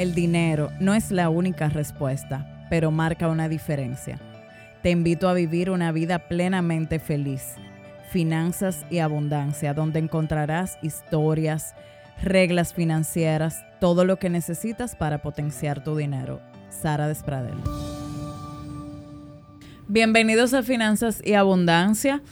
El dinero no es la única respuesta, pero marca una diferencia. Te invito a vivir una vida plenamente feliz. Finanzas y abundancia, donde encontrarás historias, reglas financieras, todo lo que necesitas para potenciar tu dinero. Sara Despradel. Bienvenidos a Finanzas y Abundancia.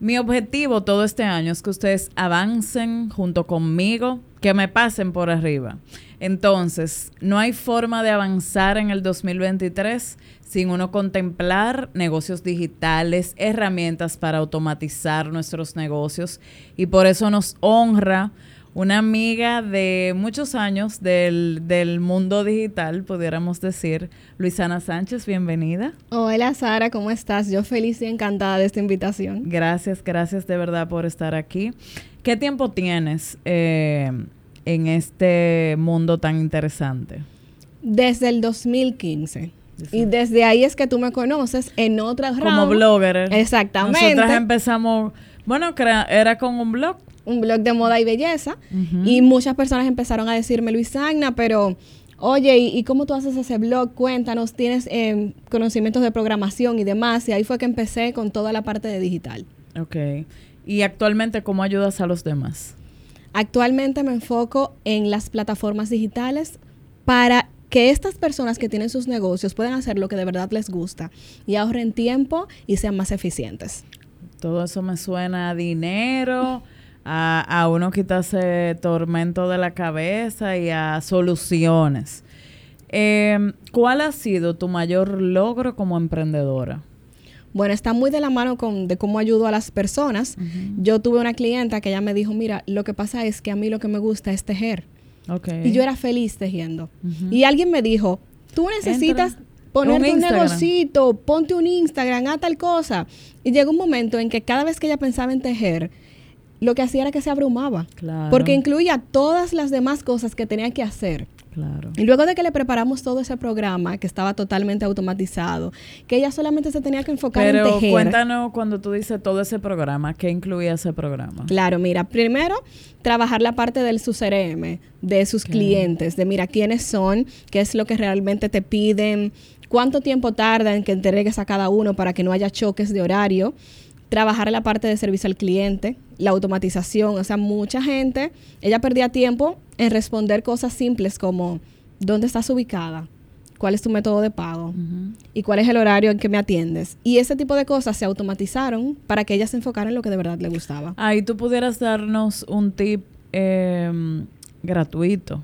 Mi objetivo todo este año es que ustedes avancen junto conmigo, que me pasen por arriba. Entonces, no hay forma de avanzar en el 2023 sin uno contemplar negocios digitales, herramientas para automatizar nuestros negocios y por eso nos honra una amiga de muchos años del, del, mundo digital, pudiéramos decir. Luisana Sánchez, bienvenida. Hola Sara, ¿cómo estás? Yo feliz y encantada de esta invitación. Gracias, gracias de verdad por estar aquí. ¿Qué tiempo tienes eh, en este mundo tan interesante? Desde el 2015. Y desde ahí es que tú me conoces en otras ramas. Como blogger. Exactamente. Nosotras empezamos, bueno, era con un blog un blog de moda y belleza. Y muchas personas empezaron a decirme, Luis Agna, pero oye, ¿y, cómo tú haces ese blog? Cuéntanos, ¿tienes eh, conocimientos de programación y demás? Y ahí fue que empecé con toda la parte de digital. Ok. ¿Y actualmente cómo ayudas a los demás? Actualmente me enfoco en las plataformas digitales para que estas personas que tienen sus negocios puedan hacer lo que de verdad les gusta y ahorren tiempo y sean más eficientes. Todo eso me suena a dinero, a, uno quitarse tormento de la cabeza y a soluciones. Em, ¿Cuál ha sido tu mayor logro como emprendedora? Bueno, está muy de la mano con de cómo ayudo a las personas. Yo tuve una clienta que ella me dijo, mira, lo que pasa es que a mí lo que me gusta es tejer. Y yo era feliz tejiendo. Y alguien me dijo, tú necesitas ponerte un, negocito, ponte un Instagram, a tal cosa. Y llegó un momento en que cada vez que ella pensaba en tejer, lo que hacía era que se abrumaba. Porque incluía todas las demás cosas que tenía que hacer. Y luego de que le preparamos todo ese programa, que estaba totalmente automatizado, que ella solamente se tenía que enfocar en tejer. Pero cuéntanos cuando tú dices todo ese programa, ¿qué incluía ese programa? Claro, mira, primero trabajar la parte del su CRM, de sus clientes, de mira quiénes son, qué es lo que realmente te piden, cuánto tiempo tarda en que entregues a cada uno para que no haya choques de horario trabajar la parte de servicio al cliente, la automatización, o sea, mucha gente, ella perdía tiempo en responder cosas simples como ¿dónde estás ubicada? ¿Cuál es tu método de pago? ¿Y cuál es el horario en que me atiendes? Y ese tipo de cosas se automatizaron para que ella se enfocara en lo que de verdad le gustaba. Ahí tú pudieras darnos un tip em, gratuito,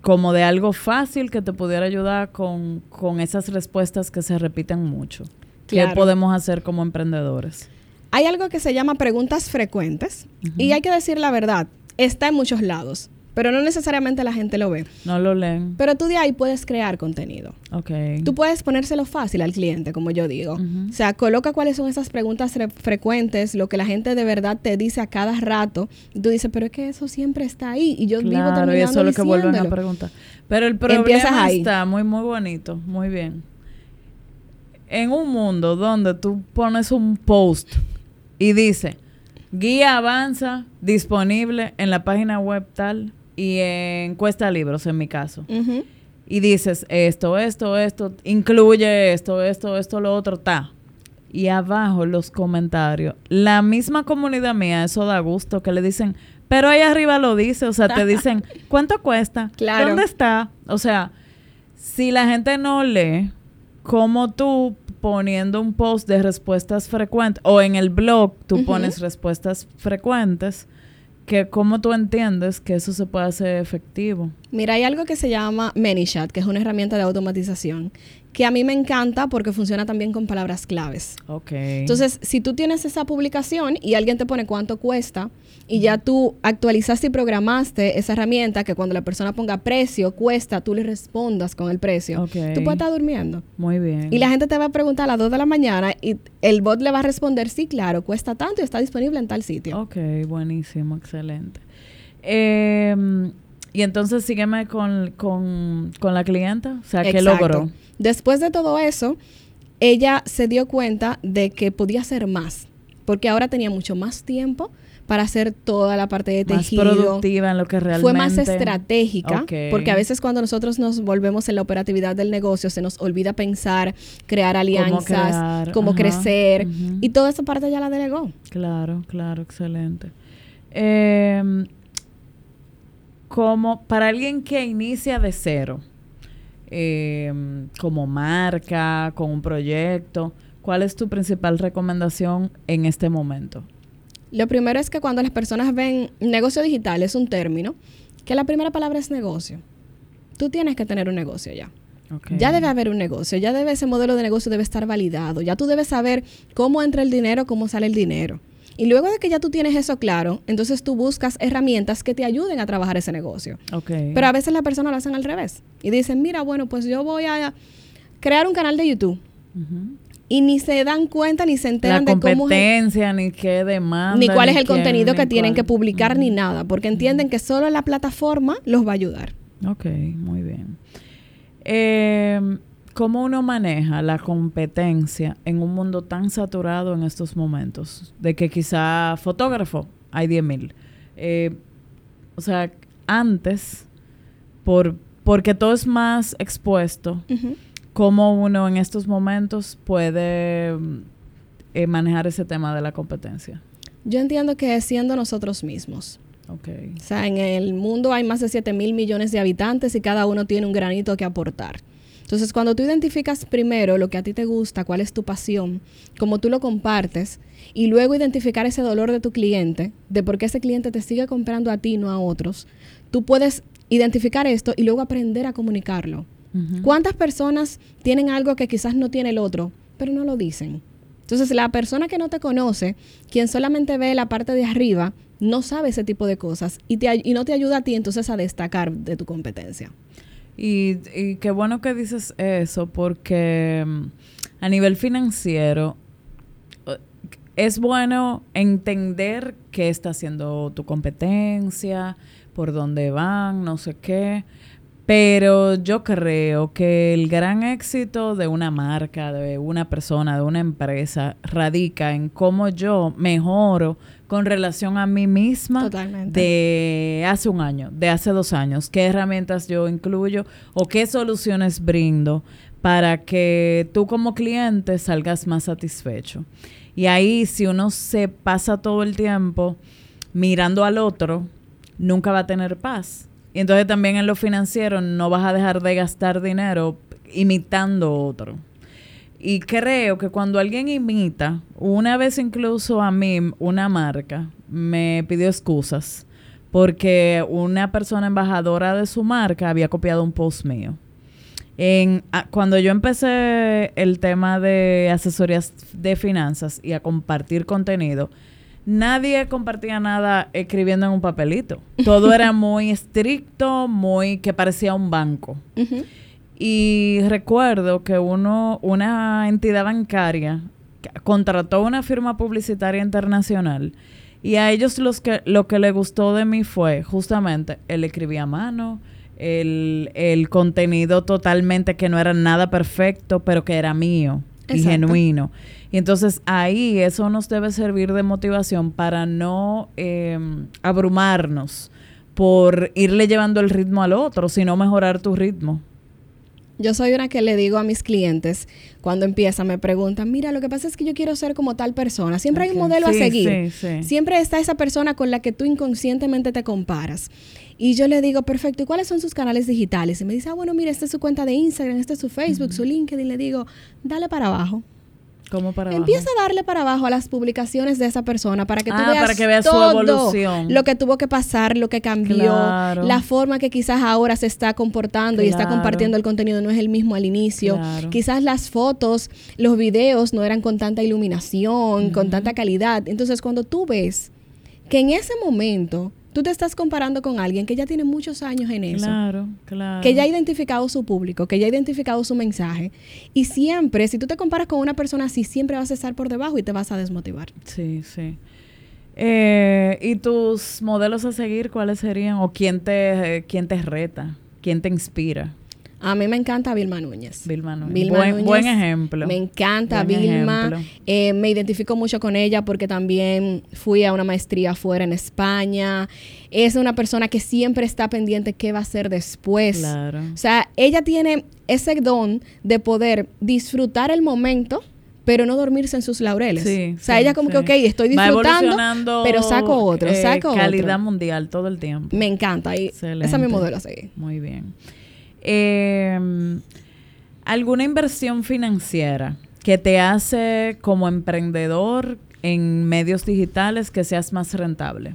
como de algo fácil que te pudiera ayudar con, esas respuestas que se repiten mucho. ¿Qué podemos hacer como emprendedores? Hay algo que se llama preguntas frecuentes y hay que decir la verdad, está en muchos lados, pero no necesariamente la gente lo ve. No lo leen. Pero tú de ahí puedes crear contenido. Ok. Tú puedes ponérselo fácil al cliente, como yo digo. O sea, coloca cuáles son esas preguntas frecuentes, lo que la gente de verdad te dice a cada rato. Y tú dices, pero es que eso siempre está ahí. Y yo vivo terminando y eso es lo que vuelven a preguntar. Pero el problema está muy, muy bonito. Muy bien. En un mundo donde tú pones un post y dice, guía avanza disponible en la página web tal y en Cuesta Libros, en mi caso. Y dices, esto, esto, esto, incluye esto, esto, esto, lo otro, está. Y abajo los comentarios. La misma comunidad mía, eso da gusto, que le dicen, pero ahí arriba lo dice, o sea, te dicen, ¿cuánto cuesta? ¿Dónde está? O sea, si la gente no lee, ¿cómo tú poniendo un post de respuestas frecuentes o en el blog tú pones respuestas frecuentes, que cómo tú entiendes que eso se puede hacer efectivo. Mira, hay algo que se llama ManyChat, que es una herramienta de automatización, que a mí me encanta porque funciona también con palabras claves. Ok. Entonces, si tú tienes esa publicación y alguien te pone cuánto cuesta y ya tú actualizaste y programaste esa herramienta que cuando la persona ponga precio, cuesta, tú le respondas con el precio, tú puedes estar durmiendo. Muy bien. Y la gente te va a preguntar a las 2 de la mañana y el bot le va a responder, sí, claro, cuesta tanto y está disponible en tal sitio. Ok, buenísimo, excelente. Eh, y entonces sígueme con, con, la clienta, o sea, ¿qué logró? Después de todo eso, ella se dio cuenta de que podía hacer más, porque ahora tenía mucho más tiempo para hacer toda la parte de tejido. Más productiva en lo que realmente... Fue más estratégica, porque a veces cuando nosotros nos volvemos en la operatividad del negocio, se nos olvida pensar, crear alianzas, cómo, crecer, y toda esa parte ya la delegó. Claro, claro, excelente. Em, como para alguien que inicia de cero, em, como marca, con un proyecto, ¿cuál es tu principal recomendación en este momento? Lo primero es que cuando las personas ven negocio digital, es un término, que la primera palabra es negocio. Tú tienes que tener un negocio ya. Ya debe haber un negocio, ya debe ese modelo de negocio debe estar validado, ya tú debes saber cómo entra el dinero, cómo sale el dinero. Y luego de que ya tú tienes eso claro, entonces tú buscas herramientas que te ayuden a trabajar ese negocio. Pero a veces las personas lo hacen al revés. Y dicen, mira, bueno, pues yo voy a crear un canal de YouTube y ni se dan cuenta ni se enteran de cómo competencia ni qué demanda ni cuál es el contenido que tienen que publicar ni nada porque entienden que solo la plataforma los va a ayudar. Ok, muy bien. Em, cómo uno maneja la competencia en un mundo tan saturado en estos momentos de que quizá fotógrafo hay 10 mil eh, o sea antes por porque todo es más expuesto cómo uno en estos momentos puede eh, manejar ese tema de la competencia. Yo entiendo que siendo nosotros mismos. Okay. O sea, en el mundo hay más de 7 mil millones de habitantes y cada uno tiene un granito que aportar. Entonces, cuando tú identificas primero lo que a ti te gusta, cuál es tu pasión, cómo tú lo compartes, y luego identificar ese dolor de tu cliente, de por qué ese cliente te sigue comprando a ti, no a otros, tú puedes identificar esto y luego aprender a comunicarlo. ¿Cuántas personas tienen algo que quizás no tiene el otro, pero no lo dicen? Entonces, la persona que no te conoce, quien solamente ve la parte de arriba, no sabe ese tipo de cosas y, te, y no te ayuda a ti entonces a destacar de tu competencia. Y, qué bueno que dices eso, porque mm, a nivel financiero eh, es bueno entender qué está haciendo tu competencia, por dónde van, no sé qué. Pero yo creo que el gran éxito de una marca, de una persona, de una empresa, radica en cómo yo mejoro con relación a mí misma de hace un año, de hace dos años. ¿Qué herramientas yo incluyo o qué soluciones brindo para que tú como cliente salgas más satisfecho? Y ahí si uno se pasa todo el tiempo mirando al otro, nunca va a tener paz y entonces también en lo financiero no vas a dejar de gastar dinero imitando otro. Y creo que cuando alguien imita, una vez incluso a mí, una marca, me pidió excusas porque una persona embajadora de su marca había copiado un post mío. En, cuando yo empecé el tema de asesorías de finanzas y a compartir contenido, nadie compartía nada escribiendo en un papelito. Todo era muy estricto, muy que parecía un banco. Y recuerdo que uno, una entidad bancaria contrató una firma publicitaria internacional y a ellos los que, lo que le gustó de mí fue justamente, él escribía a mano, el, el contenido totalmente que no era nada perfecto, pero que era mío y genuino. Y entonces ahí eso nos debe servir de motivación para no em, abrumarnos por irle llevando el ritmo al otro, sino mejorar tu ritmo. Yo soy una que le digo a mis clientes, cuando empiezan, me preguntan, mira, lo que pasa es que yo quiero ser como tal persona. Siempre hay un modelo a seguir. Siempre está esa persona con la que tú inconscientemente te comparas. Y yo le digo, perfecto, ¿y cuáles son sus canales digitales? Y me dice, ah, bueno, mira, esta es su cuenta de Instagram, este es su Facebook, su LinkedIn. Le digo, dale para abajo. ¿Cómo para Empieza a darle para abajo a las publicaciones de esa persona para que tú ah, veas, todo su evolución. Lo que tuvo que pasar, lo que cambió, la forma que quizás ahora se está comportando y está compartiendo el contenido no es el mismo al inicio. Quizás las fotos, los videos no eran con tanta iluminación, con tanta calidad. Entonces, cuando tú ves que en ese momento Tú te estás comparando con alguien que ya tiene muchos años en eso. Claro, claro. Que ya ha identificado su público, que ya ha identificado su mensaje. Y siempre, si tú te comparas con una persona así, siempre vas a estar por debajo y te vas a desmotivar. Sí, sí. Eh, ¿Y tus modelos a seguir cuáles serían? ¿O quién te, quién te reta? ¿Quién te inspira? A mí me encanta Vilma Núñez. Vilma Núñez. buen, ejemplo. Me encanta Vilma. Eh, me identifico mucho con ella porque también fui a una maestría fuera en España. Es una persona que siempre está pendiente qué va a hacer después. Claro. O sea, ella tiene ese don de poder disfrutar el momento pero no dormirse en sus laureles. Sí, o sea, ella como que, ok, estoy disfrutando, pero saco otro, eh, saco calidad mundial todo el tiempo. Me encanta. Y esa es mi modelo a seguir. Muy bien. Em, ¿Alguna inversión financiera que te hace como emprendedor en medios digitales que seas más rentable?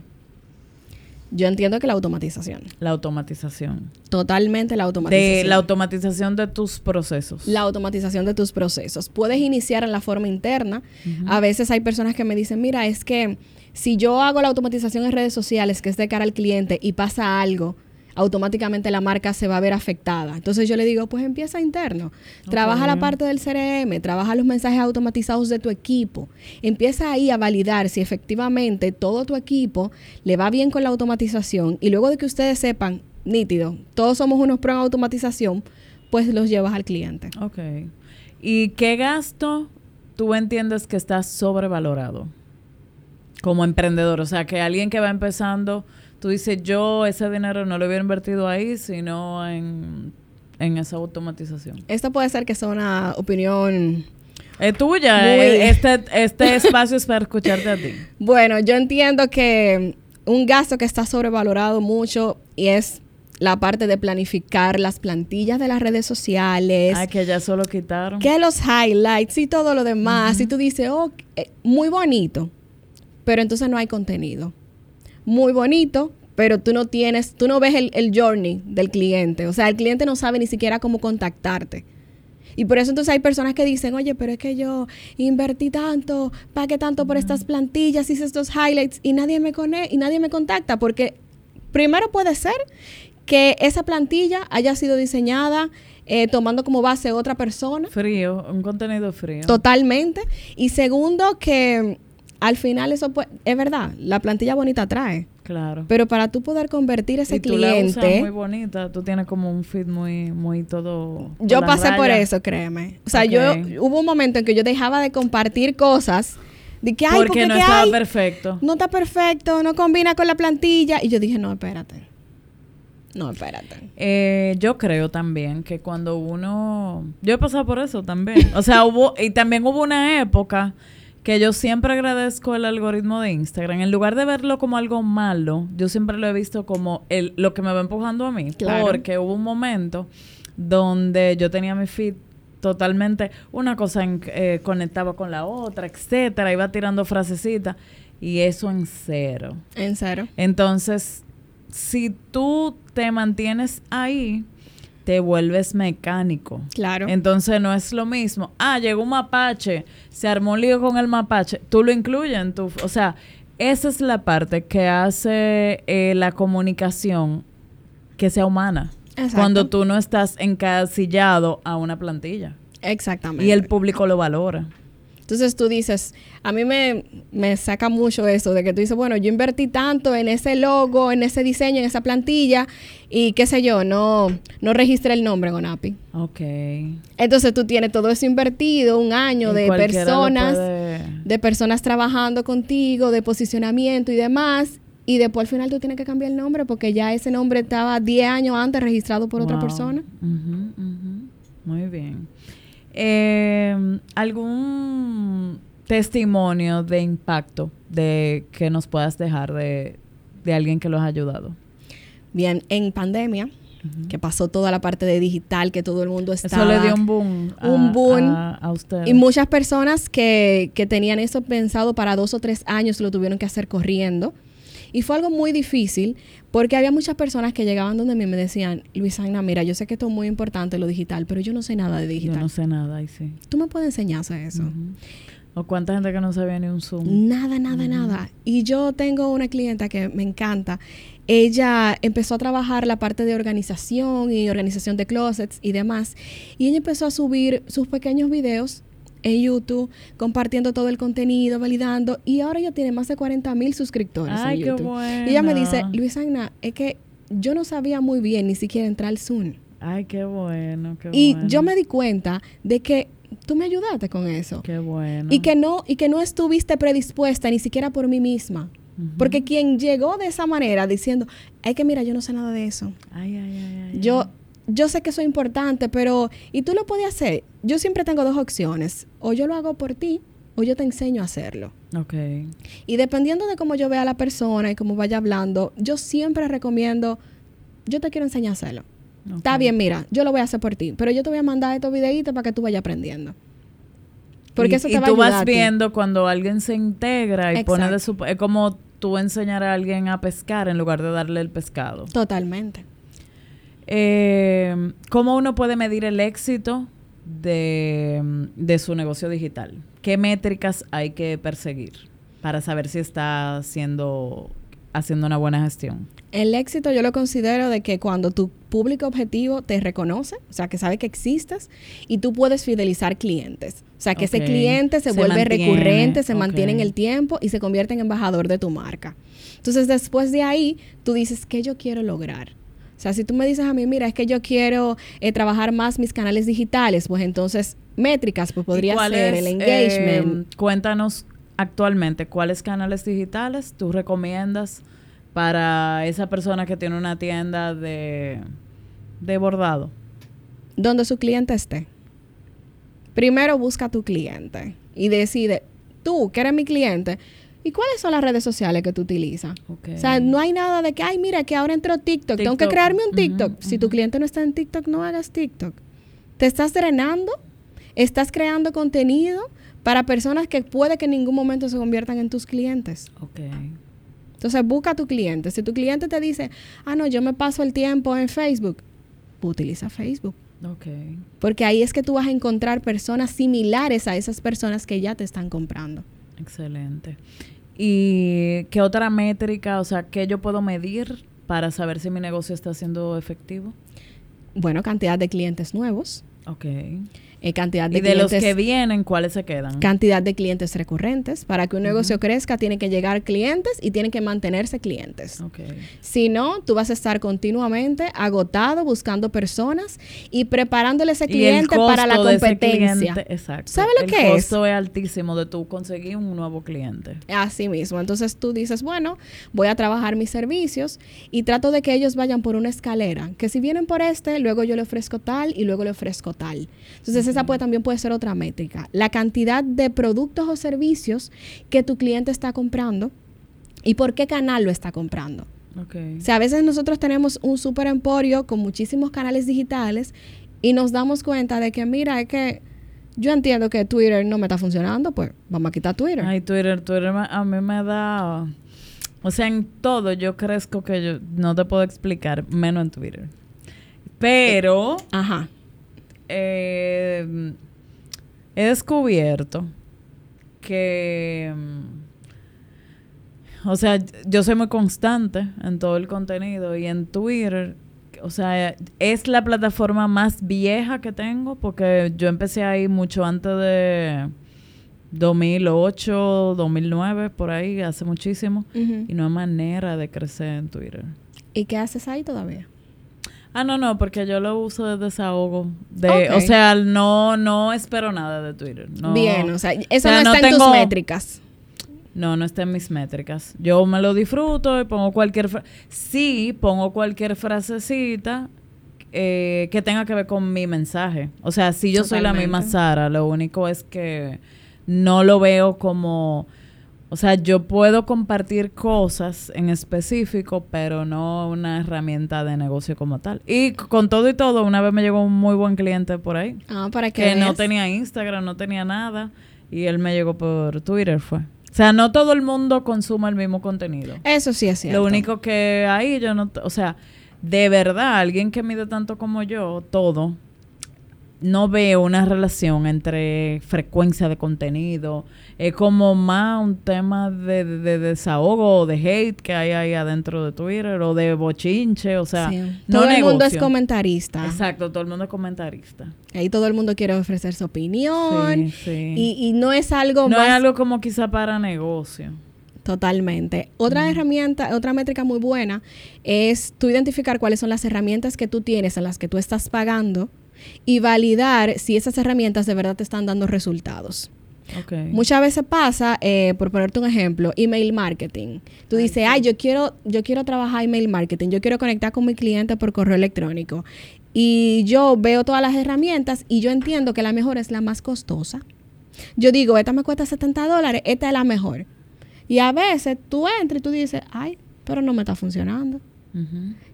Yo entiendo que la automatización. La automatización. Totalmente la automatización. De la automatización de tus procesos. La automatización de tus procesos. Puedes iniciar en la forma interna. A veces hay personas que me dicen, mira, es que si yo hago la automatización en redes sociales, que es de cara al cliente, y pasa algo, automáticamente la marca se va a ver afectada. Entonces yo le digo, pues empieza interno. Trabaja la parte del CRM, trabaja los mensajes automatizados de tu equipo. Empieza ahí a validar si efectivamente todo tu equipo le va bien con la automatización y luego de que ustedes sepan, nítido, todos somos unos pro en automatización, pues los llevas al cliente. Ok. ¿Y qué gasto tú entiendes que está sobrevalorado como emprendedor? O sea, que alguien que va empezando tú dices, yo ese dinero no lo hubiera invertido ahí, sino en, esa automatización. Esto puede ser que sea una opinión... Es tuya, eh, este, este espacio es para escucharte a ti. Bueno, yo entiendo que un gasto que está sobrevalorado mucho y es la parte de planificar las plantillas de las redes sociales. Ah, que ya solo quitaron. Que los highlights y todo lo demás. Y tú dices, oh, eh, muy bonito, pero entonces no hay contenido muy bonito, pero tú no tienes, tú no ves el, journey del cliente. O sea, el cliente no sabe ni siquiera cómo contactarte. Y por eso entonces hay personas que dicen, oye, pero es que yo invertí tanto, pagué tanto por estas plantillas, hice estos highlights y nadie me y nadie me contacta. Porque primero puede ser que esa plantilla haya sido diseñada eh, tomando como base otra persona. Frío, un contenido frío. Totalmente. Y segundo, que al final eso es verdad, la plantilla bonita trae. Claro. Pero para tú poder convertir ese cliente. muy bonita, tú tienes como un feed muy, muy todo. Yo pasé por eso, créeme. O sea, yo hubo un momento en que yo dejaba de compartir cosas. De que, porque, porque no estaba perfecto. No está perfecto, no combina con la plantilla. Y yo dije, no, espérate. No, espérate. Eh, yo creo también que cuando uno. Yo he pasado por eso también. o sea, hubo. Y también hubo una época que yo siempre agradezco el algoritmo de Instagram. En lugar de verlo como algo malo, yo siempre lo he visto como el, lo que me va empujando a mí. Porque hubo un momento donde yo tenía mi feed totalmente, una cosa eh, conectaba con la otra, etcétera, iba tirando frasecitas y eso en cero. En cero. Entonces, si tú te mantienes ahí, te vuelves mecánico. Claro. Entonces no es lo mismo. Ah, llegó un mapache, se armó un lío con el mapache. Tú lo incluyes en tu... O sea, esa es la parte que hace eh, la comunicación que sea humana. Exacto. Cuando tú no estás encasillado a una plantilla. Exactamente. Y el público lo valora. Entonces tú dices, a mí me, me, saca mucho eso de que tú dices, bueno, yo invertí tanto en ese logo, en ese diseño, en esa plantilla y qué sé yo, no, no registré el nombre en ONAPI. Ok. Entonces tú tienes todo eso invertido, un año de personas, de personas trabajando contigo, de posicionamiento y demás. Y después al final tú tienes que cambiar el nombre porque ya ese nombre estaba 10 años antes registrado por otra persona. Muy bien. Eh, ¿Algún testimonio de impacto de que nos puedas dejar de, alguien que los ha ayudado? Bien, en pandemia, que pasó toda la parte de digital, que todo el mundo estaba... Eso le dio un boom. un boom. A, ustedes. Y muchas personas que, que tenían eso pensado para dos o tres años lo tuvieron que hacer corriendo. Y fue algo muy difícil porque había muchas personas que llegaban donde mí y me decían, Luisana, mira, yo sé que esto es muy importante lo digital, pero yo no sé nada de digital. Yo no sé nada, sí. ¿Tú me puedes enseñar eso? ¿O cuánta gente que no sabía ni un Zoom? Nada, nada, nada. Y yo tengo una clienta que me encanta. Ella empezó a trabajar la parte de organización y organización de closets y demás. Y ella empezó a subir sus pequeños videos en YouTube, compartiendo todo el contenido, validando, y ahora ya tiene más de 40 mil suscriptores Ay, en YouTube. Qué Y ella me dice, Luis Agna, es que yo no sabía muy bien ni siquiera entrar al Zoom. Ay, qué bueno, qué y yo me di cuenta de que tú me ayudaste con eso. Qué bueno. Y que no, y que no estuviste predispuesta ni siquiera por mí misma. Porque quien llegó de esa manera diciendo, es que mira, yo no sé nada de eso. Ay, ay, ay, ay yo, yo sé que eso es importante, pero ¿y tú lo puedes hacer? Yo siempre tengo dos opciones. O yo lo hago por ti o yo te enseño a hacerlo. Ok. Y dependiendo de cómo yo vea a la persona y cómo vaya hablando, yo siempre recomiendo, yo te quiero enseñar a hacerlo. Está bien, mira, yo lo voy a hacer por ti, pero yo te voy a mandar estos videitos para que tú vayas aprendiendo. Porque eso te va a ayudar. Y tú vas viendo cuando alguien se integra y pone de su... Es como tú enseñar a alguien a pescar en lugar de darle el pescado. Totalmente. Eh, ¿Cómo uno puede medir el éxito de, de su negocio digital? ¿Qué métricas hay que perseguir para saber si está haciendo, haciendo una buena gestión? El éxito yo lo considero de que cuando tu público objetivo te reconoce, o sea, que sabe que existes y tú puedes fidelizar clientes. O sea, que ese cliente se, vuelve recurrente, se mantiene en el tiempo y se convierte en embajador de tu marca. Entonces, después de ahí, tú dices, ¿qué yo quiero lograr? O sea, si tú me dices a mí, mira, es que yo quiero eh, trabajar más mis canales digitales, pues entonces métricas, pues podría ser el engagement. Eh, cuéntanos actualmente, ¿cuáles canales digitales tú recomiendas para esa persona que tiene una tienda de, de bordado? Donde su cliente esté. Primero busca a tu cliente y decide, tú que eres mi cliente, ¿Y cuáles son las redes sociales que tú utilizas? O sea, no hay nada de que, ay, mira, que ahora entró TikTok, tengo que crearme un TikTok. Si tu cliente no está en TikTok, no hagas TikTok. Te estás drenando, estás creando contenido para personas que puede que en ningún momento se conviertan en tus clientes. Ok. Entonces, busca a tu cliente. Si tu cliente te dice, ah, no, yo me paso el tiempo en Facebook, utiliza Facebook. Ok. Porque ahí es que tú vas a encontrar personas similares a esas personas que ya te están comprando. Excelente. ¿Y qué otra métrica, o sea, qué yo puedo medir para saber si mi negocio está siendo efectivo? Bueno, cantidad de clientes nuevos. Ok. Eh, cantidad de y de los que vienen, ¿cuáles se quedan? Cantidad de clientes recurrentes. Para que un negocio crezca, tiene que llegar clientes y tienen que mantenerse clientes. Okay. Si no, tú vas a estar continuamente agotado buscando personas y preparándole ese cliente para la competencia. exacto. ¿Sabes lo que es? El costo es altísimo de tú conseguir un nuevo cliente. Así mismo. Entonces tú dices, bueno, voy a trabajar mis servicios y trato de que ellos vayan por una escalera. Que si vienen por este, luego yo le ofrezco tal y luego le ofrezco tal. Entonces, esa puede, también puede ser otra métrica. La cantidad de productos o servicios que tu cliente está comprando y por qué canal lo está comprando. Okay. O sea, a veces nosotros tenemos un super emporio con muchísimos canales digitales y nos damos cuenta de que, mira, es que yo entiendo que Twitter no me está funcionando, pues vamos a quitar Twitter. Ay, Twitter, Twitter a mí me da... O sea, en todo yo crezco que yo no te puedo explicar, menos en Twitter. Pero... ajá eh, he descubierto que, mm, o sea, yo soy muy constante en todo el contenido y en Twitter, o sea, es la plataforma más vieja que tengo porque yo empecé ahí mucho antes de 2008, 2009, por ahí, hace muchísimo, y no hay manera de crecer en Twitter. ¿Y qué haces ahí todavía? Ah, no, no, porque yo lo uso de desahogo. De, O sea, no, no espero nada de Twitter. Bien, o sea, eso no, está en tus métricas. No, no está en mis métricas. Yo me lo disfruto y pongo cualquier... Sí, pongo cualquier frasecita eh, que tenga que ver con mi mensaje. O sea, si yo soy la misma Sara, lo único es que no lo veo como o sea, yo puedo compartir cosas en específico, pero no una herramienta de negocio como tal. Y con todo y todo, una vez me llegó un muy buen cliente por ahí. Ah, para que Que no tenía Instagram, no tenía nada. Y él me llegó por Twitter, fue. O sea, no todo el mundo consume el mismo contenido. Eso sí es cierto. Lo único que ahí yo no... O sea, de verdad, alguien que mide tanto como yo, todo, no veo una relación entre frecuencia de contenido. Es como más un tema de, desahogo o de hate que hay ahí adentro de Twitter o de bochinche. O sea, no todo el mundo es comentarista. Exacto, todo el mundo es comentarista. Ahí todo el mundo quiere ofrecer su opinión. Y, y, no es algo No es algo como quizá para negocio. Totalmente. Otra herramienta, otra métrica muy buena es tú identificar cuáles son las herramientas que tú tienes en las que tú estás pagando y validar si esas herramientas de verdad te están dando resultados. Muchas veces pasa, eh, por ponerte un ejemplo, email marketing. Tú dices, ay, yo quiero, yo quiero trabajar email marketing, yo quiero conectar con mi cliente por correo electrónico. Y yo veo todas las herramientas y yo entiendo que la mejor es la más costosa. Yo digo, esta me cuesta 70 dólares, esta es la mejor. Y a veces tú entras y tú dices, ay, pero no me está funcionando.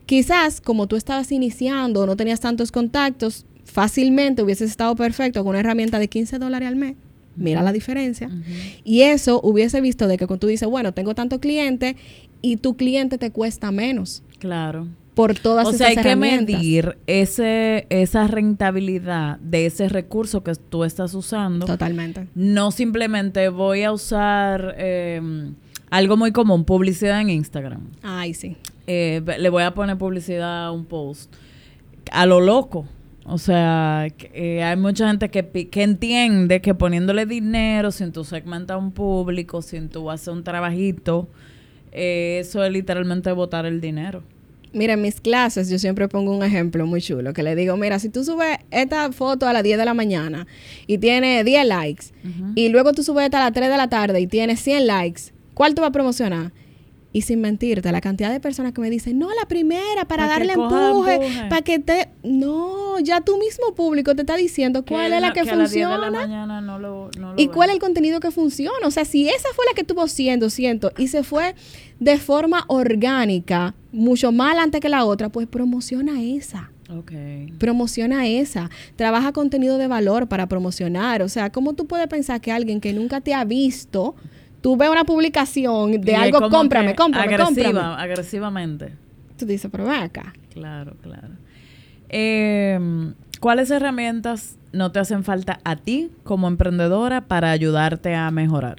Quizás como tú estabas iniciando o no tenías tantos contactos, fácilmente hubieses estado perfecto con una herramienta de 15 dólares al mes. Mira la diferencia. Y eso hubiese visto de que cuando tú dices, bueno, tengo tanto cliente y tu cliente te cuesta menos. Claro por todas o sea, hay que medir ese, esa rentabilidad de ese recurso que tú estás usando. Totalmente. No simplemente voy a usar em, algo muy común, publicidad en Instagram. Ay, sí. Eh, le voy a poner publicidad a un post. A lo loco. O sea, eh, hay mucha gente que, que entiende que poniéndole dinero, sin tú segmentar un público, sin tú hacer un trabajito, eh, eso es literalmente botar el dinero. Mira, en mis clases yo siempre pongo un ejemplo muy chulo, que le digo, mira, si tú subes esta foto a las 10 de la mañana y tiene 10 likes, y luego tú subes esta a las 3 de la tarde y tiene 100 likes, ¿cuál tú vas a promocionar? Y sin mentirte, la cantidad de personas que me dicen, no, la primera, para, darle empuje, para que te... No, ya tu mismo público te está diciendo cuál es la que, funciona. A las 10 de la mañana no lo, no y cuál es el contenido que funciona. O sea, si esa fue la que tuvo 100, 200 y se fue de forma orgánica, mucho más antes que la otra, pues promociona esa. Okay. Promociona esa. Trabaja contenido de valor para promocionar. O sea, ¿cómo tú puedes pensar que alguien que nunca te ha visto tú ves una publicación de algo, cómprame, cómprame, agresiva, Agresivamente. Tú dices, pero ven acá. Claro, claro. Em, ¿Cuáles herramientas no te hacen falta a ti como emprendedora para ayudarte a mejorar?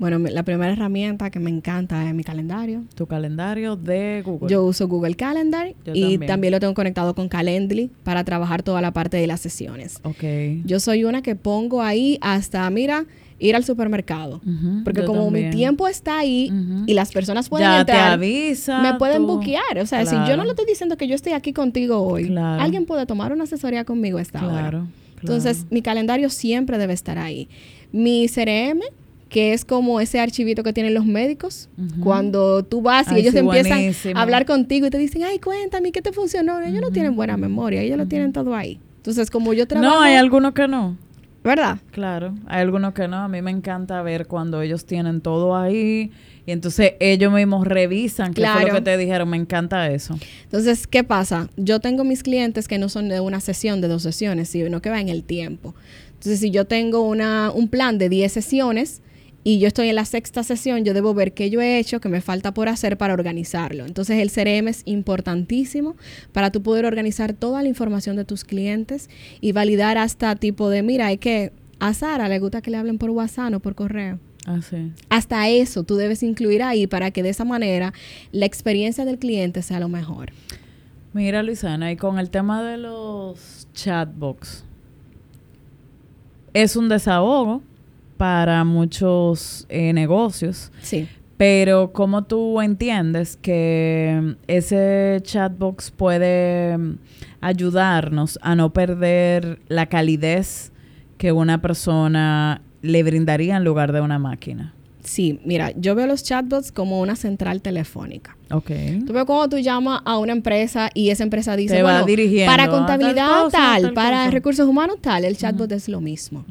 Bueno, la primera herramienta que me encanta es mi calendario. ¿Tu calendario de Google? Yo uso Google Calendar y también. lo tengo conectado con Calendly para trabajar toda la parte de las sesiones. Ok. Yo soy una que pongo ahí hasta, mira, ir al supermercado. porque como mi tiempo está ahí y las personas pueden ya entrar, me pueden buquear. O sea, si yo no le estoy diciendo que yo estoy aquí contigo hoy, alguien puede tomar una asesoría conmigo esta claro, hora. Entonces, mi calendario siempre debe estar ahí. Mi CRM, que es como ese archivito que tienen los médicos. Cuando tú vas y ellos empiezan a hablar contigo y te dicen, ay, cuéntame, ¿qué te funcionó? Ellos no tienen buena memoria, ellos lo tienen todo ahí. Entonces, como yo trabajo... No, hay algunos que no. ¿Verdad? Claro, hay algunos que no. A mí me encanta ver cuando ellos tienen todo ahí y entonces ellos mismos revisan qué fue lo que te dijeron. Me encanta eso. Entonces, ¿qué pasa? Yo tengo mis clientes que no son de una sesión, de dos sesiones, sino que va en el tiempo. Entonces, si yo tengo una, un plan de 10 sesiones, y yo estoy en la sexta sesión, yo debo ver qué yo he hecho, qué me falta por hacer para organizarlo. Entonces el CRM es importantísimo para tú poder organizar toda la información de tus clientes y validar hasta tipo de, mira, es que a Sara le gusta que le hablen por WhatsApp o por correo. Ah, hasta eso tú debes incluir ahí para que de esa manera la experiencia del cliente sea lo mejor. Mira, Luisana, y con el tema de los chatbox, es un desahogo para muchos eh, negocios. Sí. Pero ¿cómo tú entiendes que ese chatbox puede mm, ayudarnos a no perder la calidez que una persona le brindaría en lugar de una máquina? Sí, mira, yo veo los chatbots como una central telefónica. Ok. Tú ves cuando tú llamas a una empresa y esa empresa dice, bueno, para contabilidad tal, para recursos humanos tal, el chatbot es lo mismo.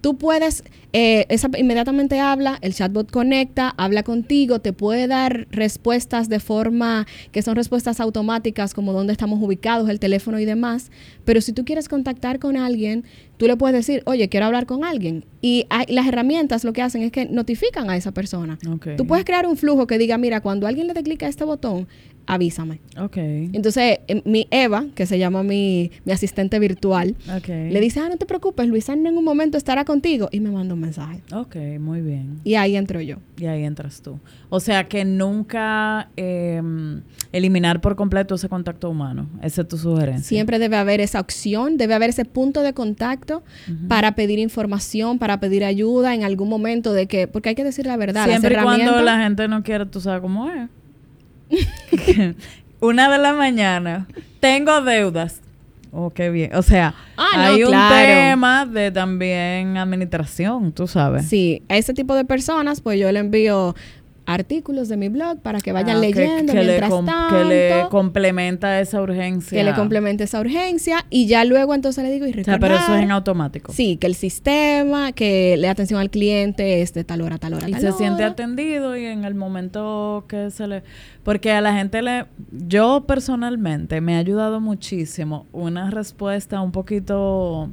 Tú puedes, eh, esa, inmediatamente habla, el chatbot conecta, habla contigo, te puede dar respuestas de forma que son respuestas automáticas como dónde estamos ubicados, el teléfono y demás. Pero si tú quieres contactar con alguien, tú le puedes decir, oye, quiero hablar con alguien. Y las herramientas lo que hacen es que notifican a esa persona. Tú puedes crear un flujo que diga, mira, cuando alguien le dé clic a esta botón, avísame. Ok. Entonces, em, mi Eva, que se llama mi, mi asistente virtual, le dice, ah, no te preocupes, Luisana en un momento estará contigo y me manda un mensaje. Ok, muy bien. Y ahí entro yo. Y ahí entras tú. O sea que nunca em, eliminar por completo ese contacto humano. Esa es tu sugerencia. Siempre debe haber esa opción, debe haber ese punto de contacto para pedir información, para pedir ayuda en algún momento de que, porque hay que decir la verdad. Siempre y cuando la gente no quiere, tú sabes cómo es. Una de la mañana, tengo deudas. Oh, qué bien. O sea, ah, hay un tema de también administración, tú sabes. Sí, a ese tipo de personas, pues yo le envío artículos de mi blog para que vayan ah, leyendo que, mientras le tanto. Que le complementa esa urgencia. Que le complemente esa urgencia y ya luego entonces le digo y recordar. O sea, pero eso es en automático. Sí, que el sistema, que le atención al cliente es de tal hora, tal hora, y se siente atendido y en el momento que se le... Porque a la gente le... Yo personalmente me ha ayudado muchísimo una respuesta un poquito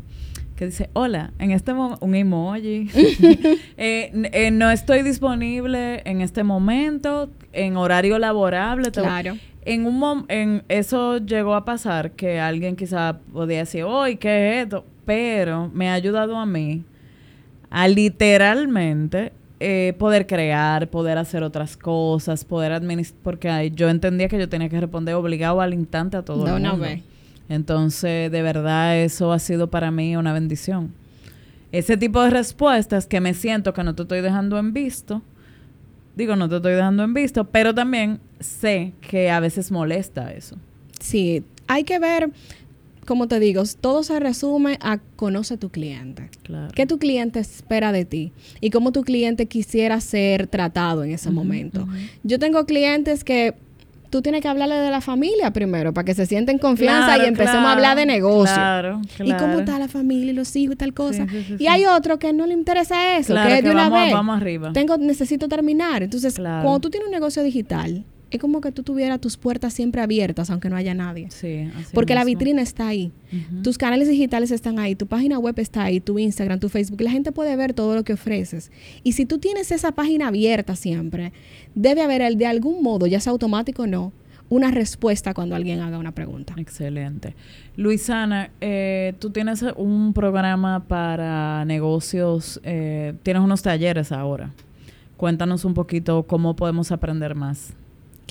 que dice, hola, en este momento, un emoji, eh, eh, no estoy disponible en este momento, en horario laborable. Claro. En un en eso llegó a pasar que alguien quizá podía decir, hoy, ¿qué es esto? Pero me ha ayudado a mí a literalmente eh, poder crear, poder hacer otras cosas, poder administrar, porque yo entendía que yo tenía que responder obligado al instante a todo el mundo. Entonces, de verdad, eso ha sido para mí una bendición. Ese tipo de respuestas que me siento que no te estoy dejando en visto, digo, no te estoy dejando en visto, pero también sé que a veces molesta eso. Sí, hay que ver, como te digo, todo se resume a conoce tu cliente. Claro. ¿Qué tu cliente espera de ti? Y cómo tu cliente quisiera ser tratado en ese momento. Yo tengo clientes que tú tienes que hablarle de la familia primero para que se sienten confianza y empecemos a hablar de negocio. Claro, claro. Y cómo está la familia y los hijos y tal cosa. y hay otro que no le interesa eso, que es de una vez. Vamos arriba. Tengo, necesito terminar. Entonces, cuando tú tienes un negocio digital, es como que tú tuvieras tus puertas siempre abiertas, aunque no haya nadie. Sí, así Porque la vitrina está ahí. Tus canales digitales están ahí, tu página web está ahí, tu Instagram, tu Facebook. La gente puede ver todo lo que ofreces. Y si tú tienes esa página abierta siempre, debe haber de algún modo, ya sea automático o no, una respuesta cuando alguien haga una pregunta. Excelente. Luisana, eh, tú tienes un programa para negocios, eh, tienes unos talleres ahora. Cuéntanos un poquito cómo podemos aprender más.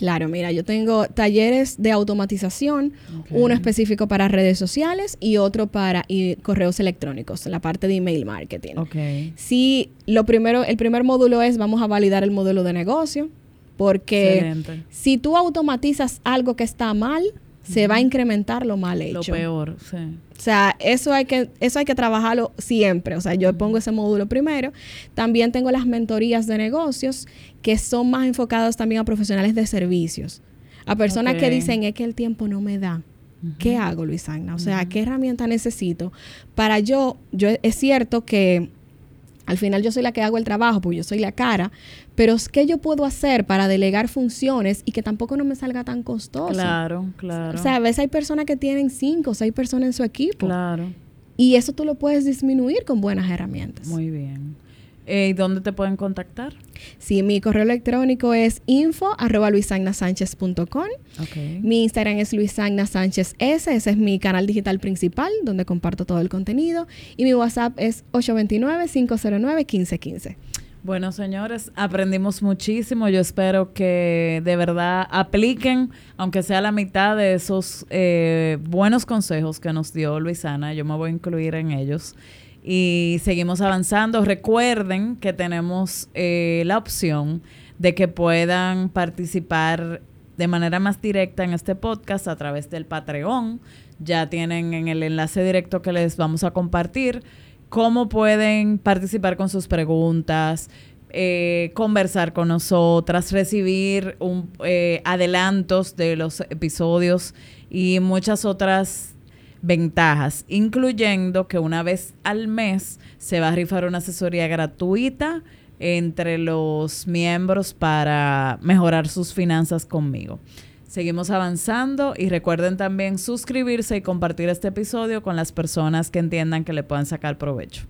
Claro, mira, yo tengo talleres de automatización, uno específico para redes sociales y otro para correos electrónicos, la parte de email marketing. Okay. Sí, lo primero, el primer módulo es vamos a validar el modelo de negocio, porque si tú automatizas algo que está mal, se va a incrementar lo mal hecho. Lo peor, sí. O sea, eso hay que, eso hay que trabajarlo siempre. O sea, yo pongo ese módulo primero. También tengo las mentorías de negocios que son más enfocadas también a profesionales de servicios. A personas que dicen es que el tiempo no me da. ¿Qué hago, Luis Agna? O sea, ¿qué herramienta necesito? Para yo, yo es cierto que al final yo soy la que hago el trabajo, porque yo soy la cara, pero ¿qué yo puedo hacer para delegar funciones y que tampoco no me salga tan costoso? Claro, claro. O sea, a veces hay personas que tienen cinco o seis personas en su equipo. Claro. Y eso tú lo puedes disminuir con buenas herramientas. Muy bien. Eh, ¿Y dónde te pueden contactar? Sí, mi correo electrónico es info arroba Mi Instagram es luisagna sánchez S, ese es mi canal digital principal donde comparto todo el contenido. Y mi WhatsApp es 829-509-1515. Bueno, señores, aprendimos muchísimo. Yo espero que de verdad apliquen, aunque sea la mitad de esos eh, buenos consejos que nos dio Luisana. Yo me voy a incluir en ellos. Y seguimos avanzando. Recuerden que tenemos eh, la opción de que puedan participar de manera más directa en este podcast a través del Patreon. Ya tienen en el enlace directo que les vamos a compartir cómo pueden participar con sus preguntas, eh, conversar con nosotras, recibir un, eh, adelantos de los episodios y muchas otras ventajas, incluyendo que una vez al mes se va a rifar una asesoría gratuita entre los miembros para mejorar sus finanzas conmigo. Seguimos avanzando y recuerden también suscribirse y compartir este episodio con las personas que entiendan que le puedan sacar provecho.